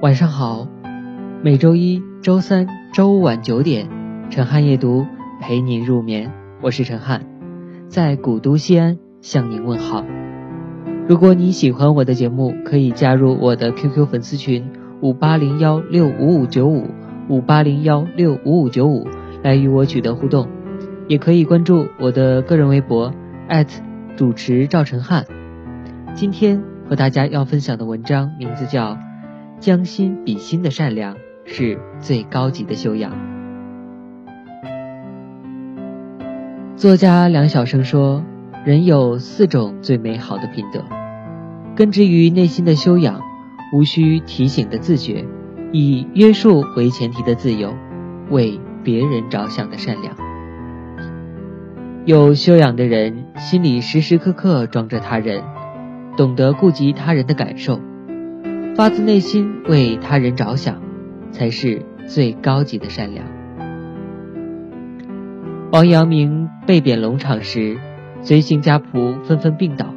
晚上好，每周一、周三、周五晚九点，陈汉夜读陪您入眠。我是陈汉，在古都西安向您问好。如果你喜欢我的节目，可以加入我的 QQ 粉丝群五八零幺六五五九五五八零幺六五五九五来与我取得互动，也可以关注我的个人微博主持赵陈汉。今天和大家要分享的文章名字叫。将心比心的善良是最高级的修养。作家梁晓声说：“人有四种最美好的品德，根植于内心的修养，无需提醒的自觉，以约束为前提的自由，为别人着想的善良。有修养的人，心里时时刻刻装着他人，懂得顾及他人的感受。”发自内心为他人着想，才是最高级的善良。王阳明被贬龙场时，随行家仆纷纷病倒，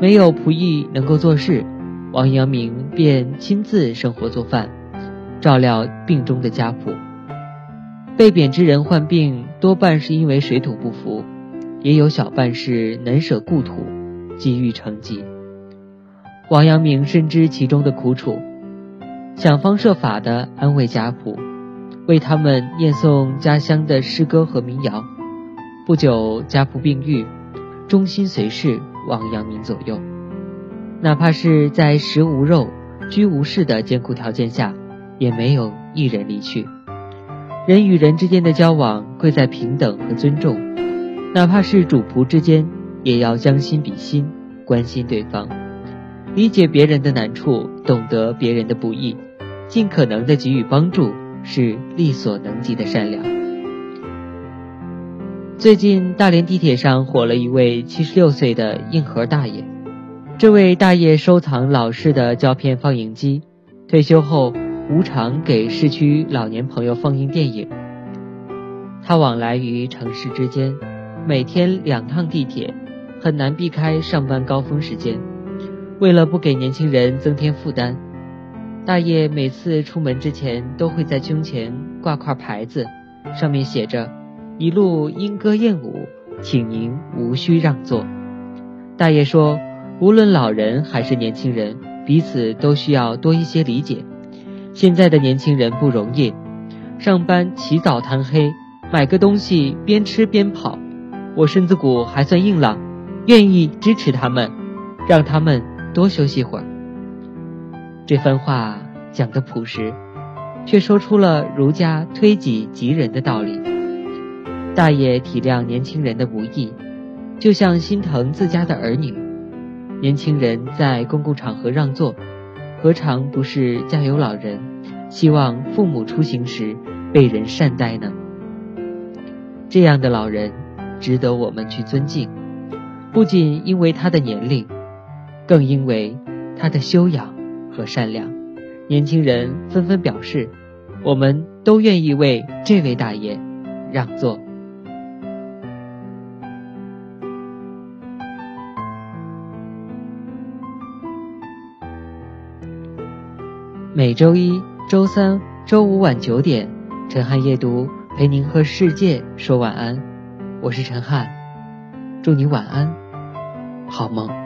没有仆役能够做事，王阳明便亲自生火做饭，照料病中的家仆。被贬之人患病，多半是因为水土不服，也有小半是能舍故土，急于成疾。王阳明深知其中的苦楚，想方设法地安慰家仆，为他们念诵家乡的诗歌和民谣。不久，家仆病愈，忠心随侍王阳明左右。哪怕是在食无肉、居无室的艰苦条件下，也没有一人离去。人与人之间的交往，贵在平等和尊重。哪怕是主仆之间，也要将心比心，关心对方。理解别人的难处，懂得别人的不易，尽可能的给予帮助，是力所能及的善良。最近大连地铁上火了一位七十六岁的硬核大爷，这位大爷收藏老式的胶片放映机，退休后无偿给市区老年朋友放映电影。他往来于城市之间，每天两趟地铁，很难避开上班高峰时间。为了不给年轻人增添负担，大爷每次出门之前都会在胸前挂块牌子，上面写着“一路莺歌燕舞，请您无需让座”。大爷说，无论老人还是年轻人，彼此都需要多一些理解。现在的年轻人不容易，上班起早贪黑，买个东西边吃边跑。我身子骨还算硬朗，愿意支持他们，让他们。多休息会儿。这番话讲得朴实，却说出了儒家推己及人的道理。大爷体谅年轻人的不易，就像心疼自家的儿女。年轻人在公共场合让座，何尝不是家有老人，希望父母出行时被人善待呢？这样的老人值得我们去尊敬，不仅因为他的年龄。更因为他的修养和善良，年轻人纷纷表示，我们都愿意为这位大爷让座。每周一、周三、周五晚九点，陈汉夜读陪您和世界说晚安。我是陈汉，祝你晚安，好梦。